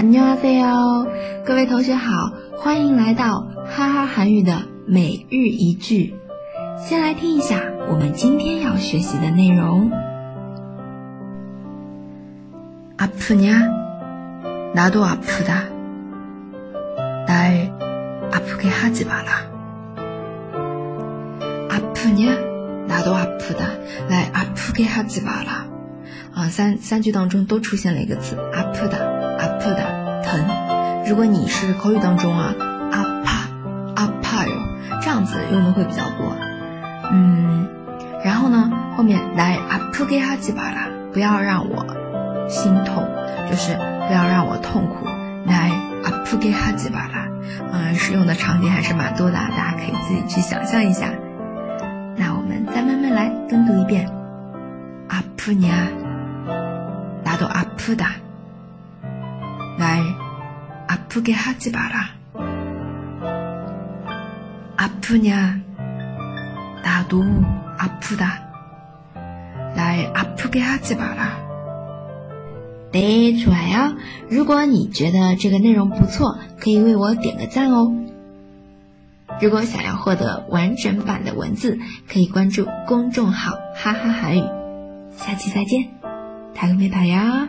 안녕하세요，各位同学好，欢迎来到哈哈韩语的每日一句。先来听一下我们今天要学习的内容。아프냐나도아프다날아프게하지마라아프냐나도아프다날아프게하지마라啊，三三句当中都出现了一个词阿프的阿프的疼。 如果你是口语当中啊，阿怕阿怕哟，这样子用的会比较多。嗯，然后呢，后面来阿프给哈吉巴拉，不要让我心痛，就是不要让我痛苦。来阿프给哈吉巴拉，嗯，使用的场景还是蛮多的，大家可以自己去想象一下。那我们再慢慢来跟读一遍，阿프 냐。 나도 아프다. 날 아프게 하지 마라. 아프냐? 나도 아프다. 날 아프게 하지 마라. 对，좋아요。如果你觉得这个内容不错，可以为我点个赞哦。如果想要获得完整版的文字，可以关注公众号“哈哈韩语”。下期再见。다음에봐요